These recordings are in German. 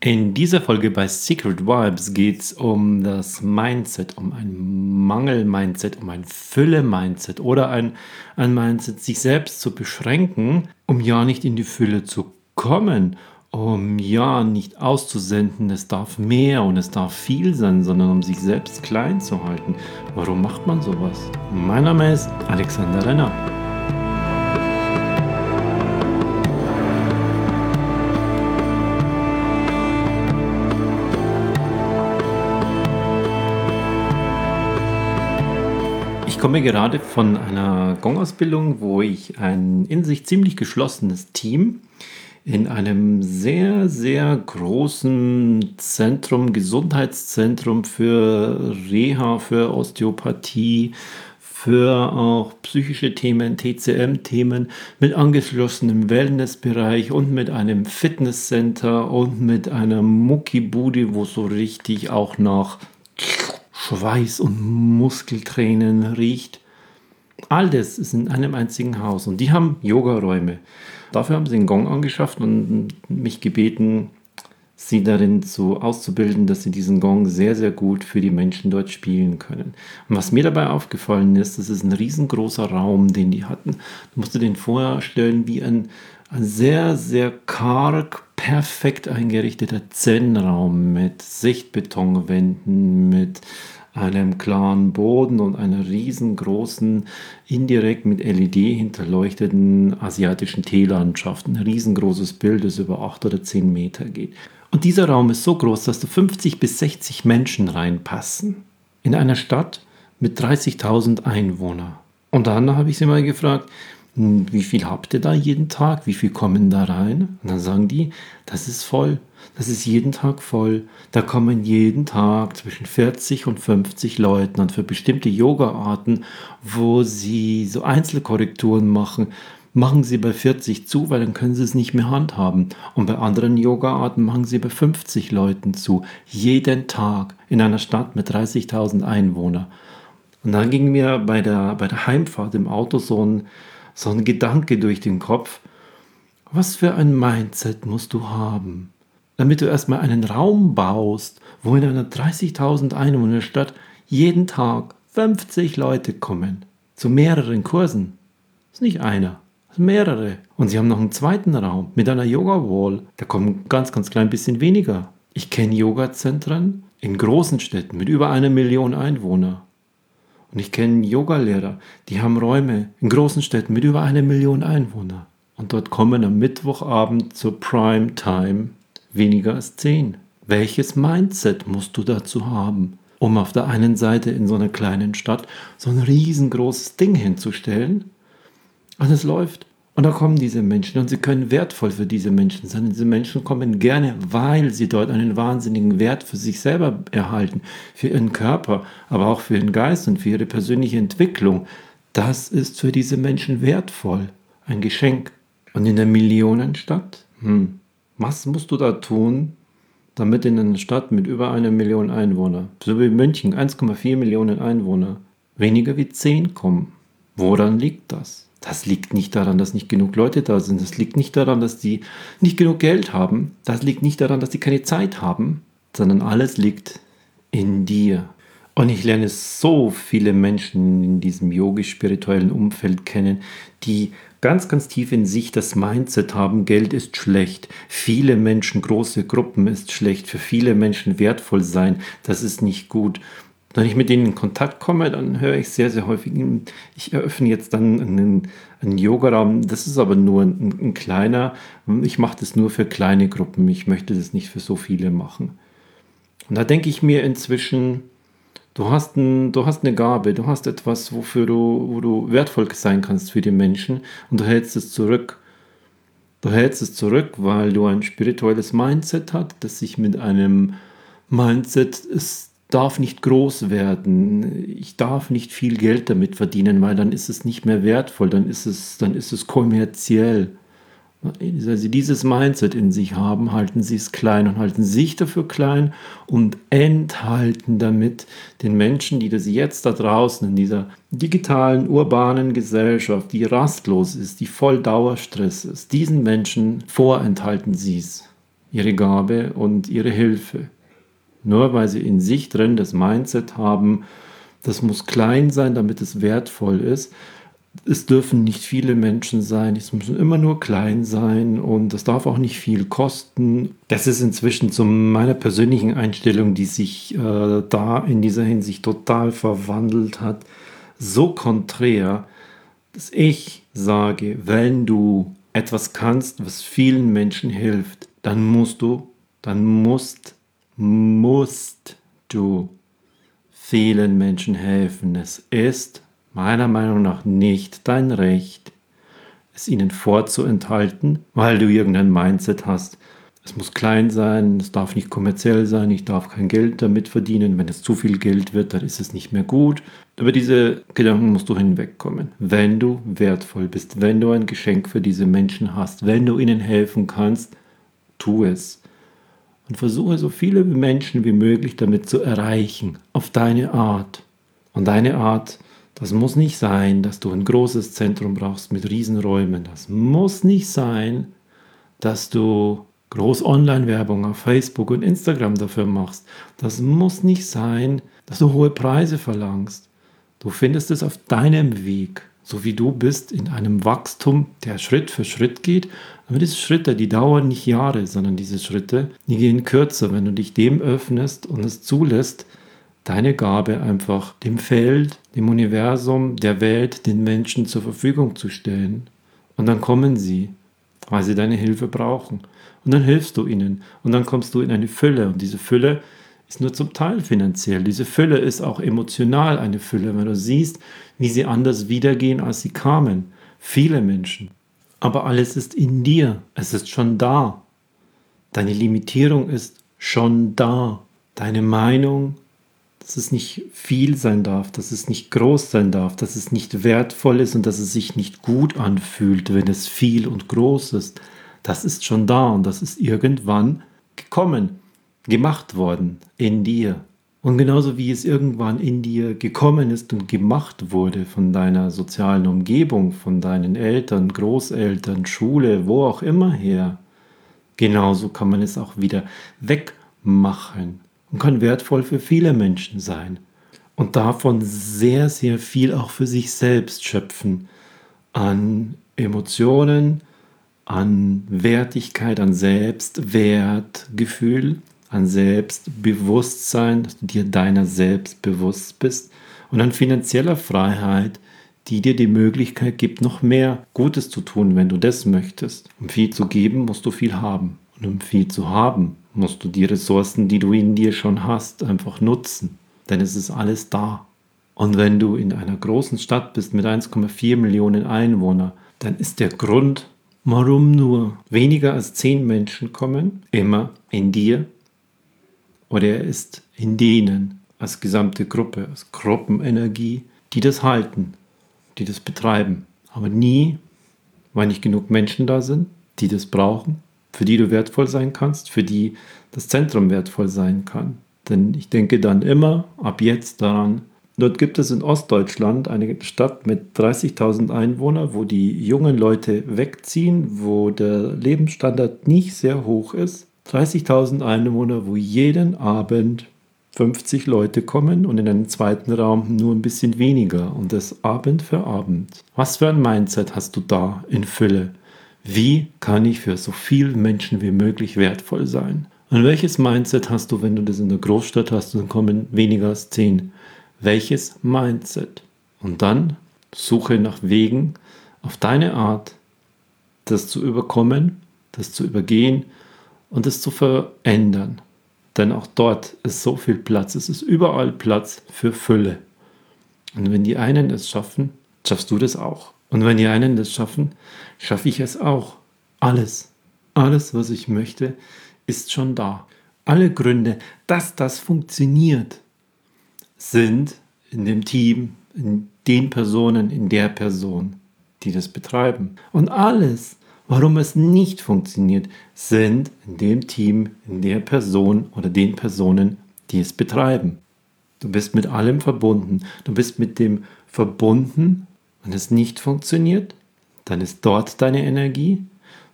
In dieser Folge bei Secret Vibes geht es um das Mindset, um ein Mangel-Mindset, um ein Fülle-Mindset oder ein, ein Mindset, sich selbst zu beschränken, um ja nicht in die Fülle zu kommen, um ja nicht auszusenden, es darf mehr und es darf viel sein, sondern um sich selbst klein zu halten. Warum macht man sowas? Mein Name ist Alexander Renner. Ich komme gerade von einer Gong-Ausbildung, wo ich ein in sich ziemlich geschlossenes Team in einem sehr, sehr großen Zentrum, Gesundheitszentrum für Reha, für Osteopathie, für auch psychische Themen, TCM-Themen mit angeschlossenem Wellnessbereich und mit einem Fitnesscenter und mit einer Muckibude, wo so richtig auch nach Schweiß und Muskeltränen riecht. All das ist in einem einzigen Haus und die haben Yogaräume. Dafür haben sie einen Gong angeschafft und mich gebeten, sie darin so auszubilden, dass sie diesen Gong sehr, sehr gut für die Menschen dort spielen können. Und was mir dabei aufgefallen ist, das ist ein riesengroßer Raum, den die hatten. Du musst dir den vorstellen wie ein, ein sehr, sehr karg, perfekt eingerichteter Zen-Raum mit Sichtbetonwänden, mit einem klaren Boden und einer riesengroßen, indirekt mit LED hinterleuchteten asiatischen Teelandschaft. Ein riesengroßes Bild, das über 8 oder 10 Meter geht. Und dieser Raum ist so groß, dass da 50 bis 60 Menschen reinpassen. In einer Stadt mit 30.000 Einwohnern. Und dann habe ich sie mal gefragt, wie viel habt ihr da jeden Tag? Wie viel kommen da rein? Und dann sagen die, das ist voll. Das ist jeden Tag voll. Da kommen jeden Tag zwischen 40 und 50 Leuten und für bestimmte Yoga-Arten, wo sie so Einzelkorrekturen machen, machen sie bei 40 zu, weil dann können sie es nicht mehr handhaben. Und bei anderen Yoga-Arten machen sie bei 50 Leuten zu. Jeden Tag in einer Stadt mit 30.000 Einwohnern. Und dann ging mir bei der, bei der Heimfahrt im Auto so ein, so ein Gedanke durch den Kopf. Was für ein Mindset musst du haben? damit du erstmal einen Raum baust, wo in einer 30.000 Einwohnerstadt jeden Tag 50 Leute kommen. Zu mehreren Kursen. Das ist nicht einer, das sind mehrere. Und sie haben noch einen zweiten Raum mit einer Yoga-Wall. Da kommen ganz, ganz klein bisschen weniger. Ich kenne Yoga-Zentren in großen Städten mit über einer Million Einwohnern. Und ich kenne Yogalehrer, die haben Räume in großen Städten mit über einer Million Einwohnern. Und dort kommen am Mittwochabend zur Prime Time weniger als 10. Welches Mindset musst du dazu haben, um auf der einen Seite in so einer kleinen Stadt so ein riesengroßes Ding hinzustellen? Und es läuft. Und da kommen diese Menschen und sie können wertvoll für diese Menschen sein. Diese Menschen kommen gerne, weil sie dort einen wahnsinnigen Wert für sich selber erhalten, für ihren Körper, aber auch für ihren Geist und für ihre persönliche Entwicklung. Das ist für diese Menschen wertvoll, ein Geschenk. Und in der Millionenstadt? Hm, was musst du da tun, damit in einer Stadt mit über einer Million Einwohner, so wie München, 1,4 Millionen Einwohner, weniger wie 10 kommen? Woran liegt das? Das liegt nicht daran, dass nicht genug Leute da sind. Das liegt nicht daran, dass die nicht genug Geld haben. Das liegt nicht daran, dass die keine Zeit haben, sondern alles liegt in dir. Und ich lerne so viele Menschen in diesem yogisch-spirituellen Umfeld kennen, die ganz, ganz tief in sich das Mindset haben, Geld ist schlecht, viele Menschen, große Gruppen ist schlecht, für viele Menschen wertvoll sein, das ist nicht gut. Wenn ich mit denen in Kontakt komme, dann höre ich sehr, sehr häufig, ich eröffne jetzt dann einen, einen Yoga-Raum, das ist aber nur ein, ein kleiner, ich mache das nur für kleine Gruppen, ich möchte das nicht für so viele machen. Und da denke ich mir inzwischen, Du hast, ein, du hast eine Gabe, du hast etwas, wofür du, wo du wertvoll sein kannst für die Menschen und du hältst es zurück. Du hältst es zurück, weil du ein spirituelles Mindset hast, das sich mit einem Mindset, es darf nicht groß werden, ich darf nicht viel Geld damit verdienen, weil dann ist es nicht mehr wertvoll, dann ist es, dann ist es kommerziell. Wenn sie dieses Mindset in sich haben, halten sie es klein und halten sich dafür klein und enthalten damit den Menschen, die das jetzt da draußen in dieser digitalen, urbanen Gesellschaft, die rastlos ist, die voll Dauerstress ist, diesen Menschen vorenthalten sie es. ihre Gabe und ihre Hilfe. Nur weil sie in sich drin das Mindset haben, das muss klein sein, damit es wertvoll ist. Es dürfen nicht viele Menschen sein, es müssen immer nur klein sein und es darf auch nicht viel kosten. Das ist inzwischen zu meiner persönlichen Einstellung, die sich äh, da in dieser Hinsicht total verwandelt hat, so konträr, dass ich sage, wenn du etwas kannst, was vielen Menschen hilft, dann musst du, dann musst, musst du vielen Menschen helfen. Es ist meiner Meinung nach nicht dein Recht, es ihnen vorzuenthalten, weil du irgendein Mindset hast. Es muss klein sein, es darf nicht kommerziell sein, ich darf kein Geld damit verdienen. Wenn es zu viel Geld wird, dann ist es nicht mehr gut. Über diese Gedanken musst du hinwegkommen. Wenn du wertvoll bist, wenn du ein Geschenk für diese Menschen hast, wenn du ihnen helfen kannst, tu es. Und versuche so viele Menschen wie möglich damit zu erreichen, auf deine Art. Und deine Art, das muss nicht sein, dass du ein großes Zentrum brauchst mit Riesenräumen. Das muss nicht sein, dass du groß Online-Werbung auf Facebook und Instagram dafür machst. Das muss nicht sein, dass du hohe Preise verlangst. Du findest es auf deinem Weg so wie du bist, in einem Wachstum, der Schritt für Schritt geht. Aber diese Schritte, die dauern nicht Jahre, sondern diese Schritte, die gehen kürzer, wenn du dich dem öffnest und es zulässt, deine Gabe einfach dem Feld, dem Universum, der Welt, den Menschen zur Verfügung zu stellen. Und dann kommen sie, weil sie deine Hilfe brauchen. Und dann hilfst du ihnen. Und dann kommst du in eine Fülle. Und diese Fülle ist nur zum Teil finanziell. Diese Fülle ist auch emotional eine Fülle, wenn du siehst, wie sie anders wiedergehen, als sie kamen. Viele Menschen. Aber alles ist in dir. Es ist schon da. Deine Limitierung ist schon da. Deine Meinung, dass es nicht viel sein darf, dass es nicht groß sein darf, dass es nicht wertvoll ist und dass es sich nicht gut anfühlt, wenn es viel und groß ist. Das ist schon da und das ist irgendwann gekommen gemacht worden in dir. Und genauso wie es irgendwann in dir gekommen ist und gemacht wurde von deiner sozialen Umgebung, von deinen Eltern, Großeltern, Schule, wo auch immer her, genauso kann man es auch wieder wegmachen und kann wertvoll für viele Menschen sein. Und davon sehr, sehr viel auch für sich selbst schöpfen. An Emotionen, an Wertigkeit, an Selbstwertgefühl an Selbstbewusstsein, dass du dir deiner selbst bewusst bist und an finanzieller Freiheit, die dir die Möglichkeit gibt, noch mehr Gutes zu tun, wenn du das möchtest. Um viel zu geben, musst du viel haben. Und um viel zu haben, musst du die Ressourcen, die du in dir schon hast, einfach nutzen. Denn es ist alles da. Und wenn du in einer großen Stadt bist mit 1,4 Millionen Einwohnern, dann ist der Grund, warum nur weniger als 10 Menschen kommen, immer in dir oder er ist in denen als gesamte Gruppe, als Gruppenenergie, die das halten, die das betreiben. Aber nie, weil nicht genug Menschen da sind, die das brauchen, für die du wertvoll sein kannst, für die das Zentrum wertvoll sein kann. Denn ich denke dann immer ab jetzt daran, dort gibt es in Ostdeutschland eine Stadt mit 30.000 Einwohnern, wo die jungen Leute wegziehen, wo der Lebensstandard nicht sehr hoch ist 30.000 Einwohner, wo jeden Abend 50 Leute kommen und in einem zweiten Raum nur ein bisschen weniger und das Abend für Abend. Was für ein Mindset hast du da in Fülle? Wie kann ich für so viele Menschen wie möglich wertvoll sein? Und welches Mindset hast du, wenn du das in der Großstadt hast und kommen weniger als 10? Welches Mindset? Und dann suche nach Wegen auf deine Art, das zu überkommen, das zu übergehen und es zu verändern. Denn auch dort ist so viel Platz. Es ist überall Platz für Fülle. Und wenn die einen es schaffen, schaffst du das auch. Und wenn die einen das schaffen, schaffe ich es auch. Alles, alles, was ich möchte, ist schon da. Alle Gründe, dass das funktioniert, sind in dem Team, in den Personen, in der Person, die das betreiben. Und alles, Warum es nicht funktioniert, sind in dem Team, in der Person oder den Personen, die es betreiben. Du bist mit allem verbunden. Du bist mit dem verbunden. Wenn es nicht funktioniert, dann ist dort deine Energie.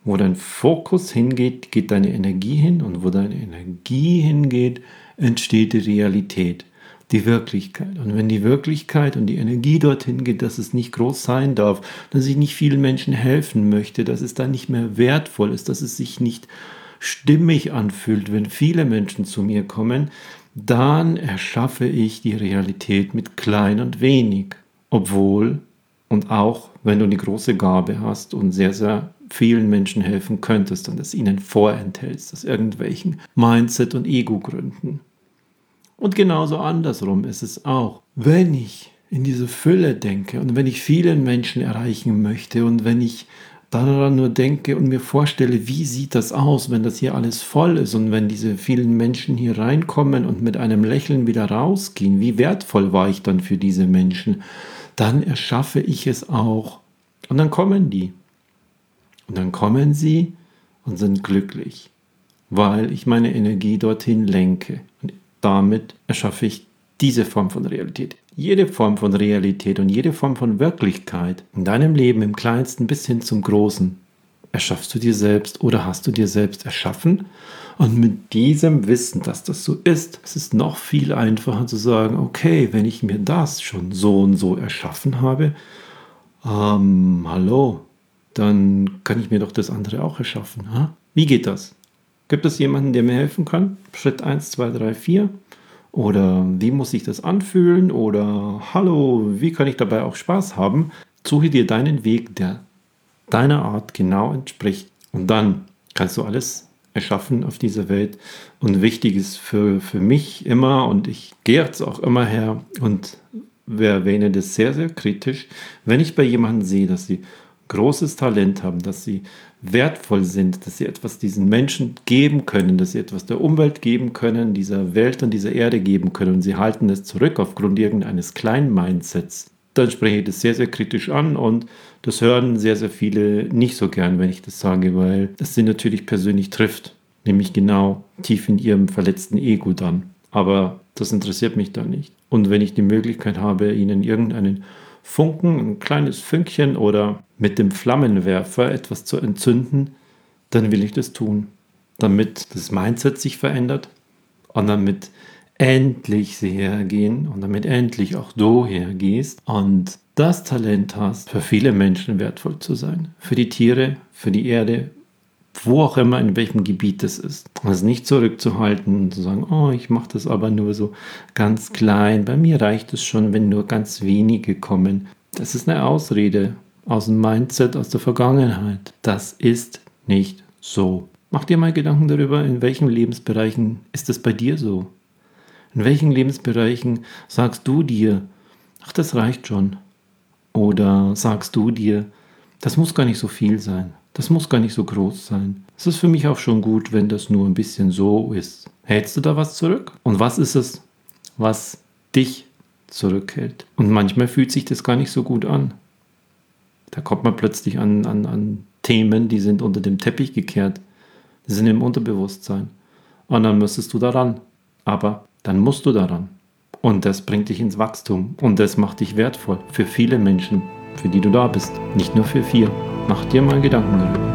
Wo dein Fokus hingeht, geht deine Energie hin und wo deine Energie hingeht, entsteht die Realität, die Wirklichkeit. Und wenn die Wirklichkeit und die Energie dorthin geht, dass es nicht groß sein darf, dass ich nicht vielen Menschen helfen möchte, dass es dann nicht mehr wertvoll ist, dass es sich nicht stimmig anfühlt, wenn viele Menschen zu mir kommen, dann erschaffe ich die Realität mit klein und wenig. Obwohl und auch wenn du eine große Gabe hast und sehr, sehr vielen Menschen helfen könntest und es ihnen vorenthältst, aus irgendwelchen Mindset- und Ego-Gründen. Und genauso andersrum ist es auch. Wenn ich in diese Fülle denke und wenn ich vielen Menschen erreichen möchte und wenn ich daran nur denke und mir vorstelle, wie sieht das aus, wenn das hier alles voll ist und wenn diese vielen Menschen hier reinkommen und mit einem Lächeln wieder rausgehen, wie wertvoll war ich dann für diese Menschen, dann erschaffe ich es auch. Und dann kommen die. Und dann kommen sie und sind glücklich, weil ich meine Energie dorthin lenke. Und damit erschaffe ich diese Form von Realität. Jede Form von Realität und jede Form von Wirklichkeit in deinem Leben im kleinsten bis hin zum großen erschaffst du dir selbst oder hast du dir selbst erschaffen. Und mit diesem Wissen, dass das so ist, es ist noch viel einfacher zu sagen, okay, wenn ich mir das schon so und so erschaffen habe, ähm, hallo, dann kann ich mir doch das andere auch erschaffen. Ha? Wie geht das? Gibt es jemanden, der mir helfen kann? Schritt 1, 2, 3, 4. Oder wie muss sich das anfühlen? Oder hallo, wie kann ich dabei auch Spaß haben? Suche dir deinen Weg, der deiner Art genau entspricht. Und dann kannst du alles erschaffen auf dieser Welt. Und wichtig ist für, für mich immer, und ich gehe jetzt auch immer her und erwähne das sehr, sehr kritisch, wenn ich bei jemandem sehe, dass sie großes Talent haben, dass sie wertvoll sind, dass sie etwas diesen Menschen geben können, dass sie etwas der Umwelt geben können, dieser Welt und dieser Erde geben können und sie halten es zurück aufgrund irgendeines kleinen Mindsets, dann spreche ich das sehr, sehr kritisch an und das hören sehr, sehr viele nicht so gern, wenn ich das sage, weil das sie natürlich persönlich trifft, nämlich genau tief in ihrem verletzten Ego dann. Aber das interessiert mich dann nicht. Und wenn ich die Möglichkeit habe, ihnen irgendeinen Funken, ein kleines Fünkchen oder mit dem Flammenwerfer etwas zu entzünden, dann will ich das tun, damit das Mindset sich verändert und damit endlich sie hergehen und damit endlich auch du hergehst und das Talent hast, für viele Menschen wertvoll zu sein. Für die Tiere, für die Erde, wo auch immer, in welchem Gebiet es ist. Also nicht zurückzuhalten und zu sagen, oh, ich mache das aber nur so ganz klein. Bei mir reicht es schon, wenn nur ganz wenige kommen. Das ist eine Ausrede aus dem Mindset, aus der Vergangenheit. Das ist nicht so. Mach dir mal Gedanken darüber, in welchen Lebensbereichen ist es bei dir so? In welchen Lebensbereichen sagst du dir, ach, das reicht schon? Oder sagst du dir, das muss gar nicht so viel sein? Das muss gar nicht so groß sein. Es ist für mich auch schon gut, wenn das nur ein bisschen so ist. Hältst du da was zurück? Und was ist es, was dich zurückhält? Und manchmal fühlt sich das gar nicht so gut an. Da kommt man plötzlich an, an, an Themen, die sind unter dem Teppich gekehrt. Die sind im Unterbewusstsein. Und dann müsstest du daran. Aber dann musst du daran. Und das bringt dich ins Wachstum. Und das macht dich wertvoll für viele Menschen, für die du da bist. Nicht nur für vier. Mach dir mal Gedanken darüber.